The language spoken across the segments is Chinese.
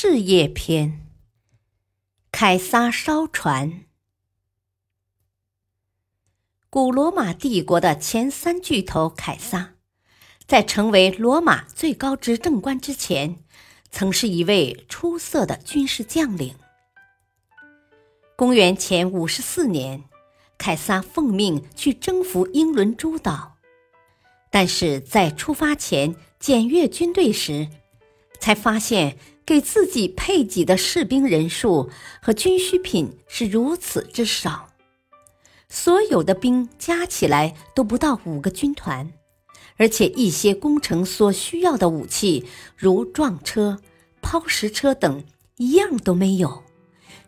事业篇：凯撒烧船。古罗马帝国的前三巨头凯撒，在成为罗马最高执政官之前，曾是一位出色的军事将领。公元前五十四年，凯撒奉命去征服英伦诸岛，但是在出发前检阅军队时，才发现。给自己配给的士兵人数和军需品是如此之少，所有的兵加起来都不到五个军团，而且一些工程所需要的武器，如撞车、抛石车等，一样都没有，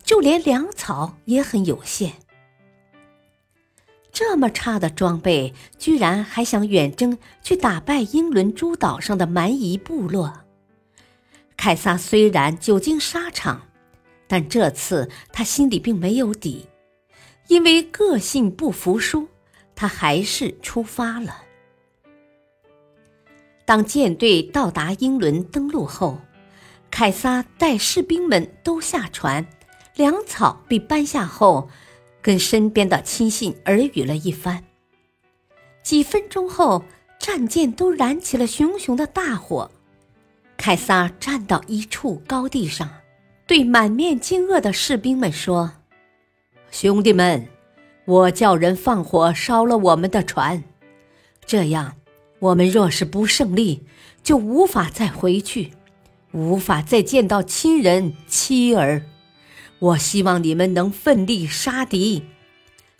就连粮草也很有限。这么差的装备，居然还想远征去打败英伦诸岛上的蛮夷部落？凯撒虽然久经沙场，但这次他心里并没有底，因为个性不服输，他还是出发了。当舰队到达英伦登陆后，凯撒带士兵们都下船，粮草被搬下后，跟身边的亲信耳语了一番。几分钟后，战舰都燃起了熊熊的大火。凯撒站到一处高地上，对满面惊愕的士兵们说：“兄弟们，我叫人放火烧了我们的船，这样，我们若是不胜利，就无法再回去，无法再见到亲人妻儿。我希望你们能奋力杀敌，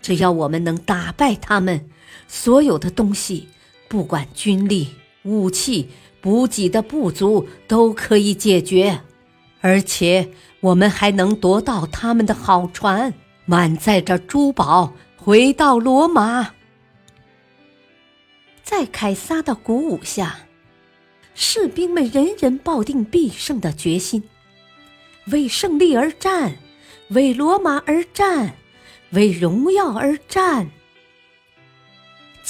只要我们能打败他们，所有的东西，不管军力、武器。”补给的不足都可以解决，而且我们还能夺到他们的好船，满载着珠宝回到罗马。在凯撒的鼓舞下，士兵们人人抱定必胜的决心，为胜利而战，为罗马而战，为荣耀而战。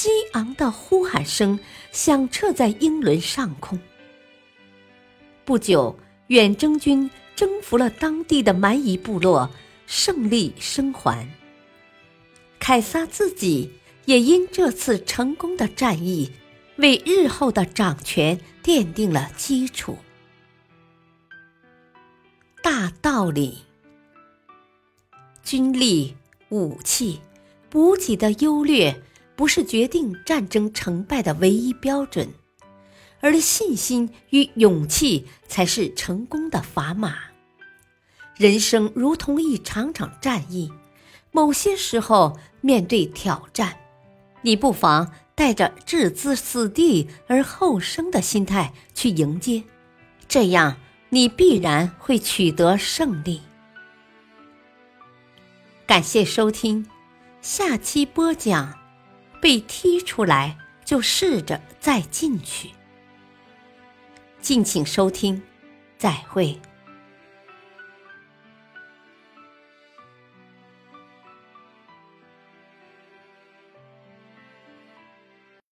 激昂的呼喊声响彻在英伦上空。不久，远征军征服了当地的蛮夷部落，胜利生还。凯撒自己也因这次成功的战役，为日后的掌权奠定了基础。大道理：军力、武器、补给的优劣。不是决定战争成败的唯一标准，而信心与勇气才是成功的砝码。人生如同一场场战役，某些时候面对挑战，你不妨带着置之死地而后生的心态去迎接，这样你必然会取得胜利。感谢收听，下期播讲。被踢出来，就试着再进去。敬请收听，再会。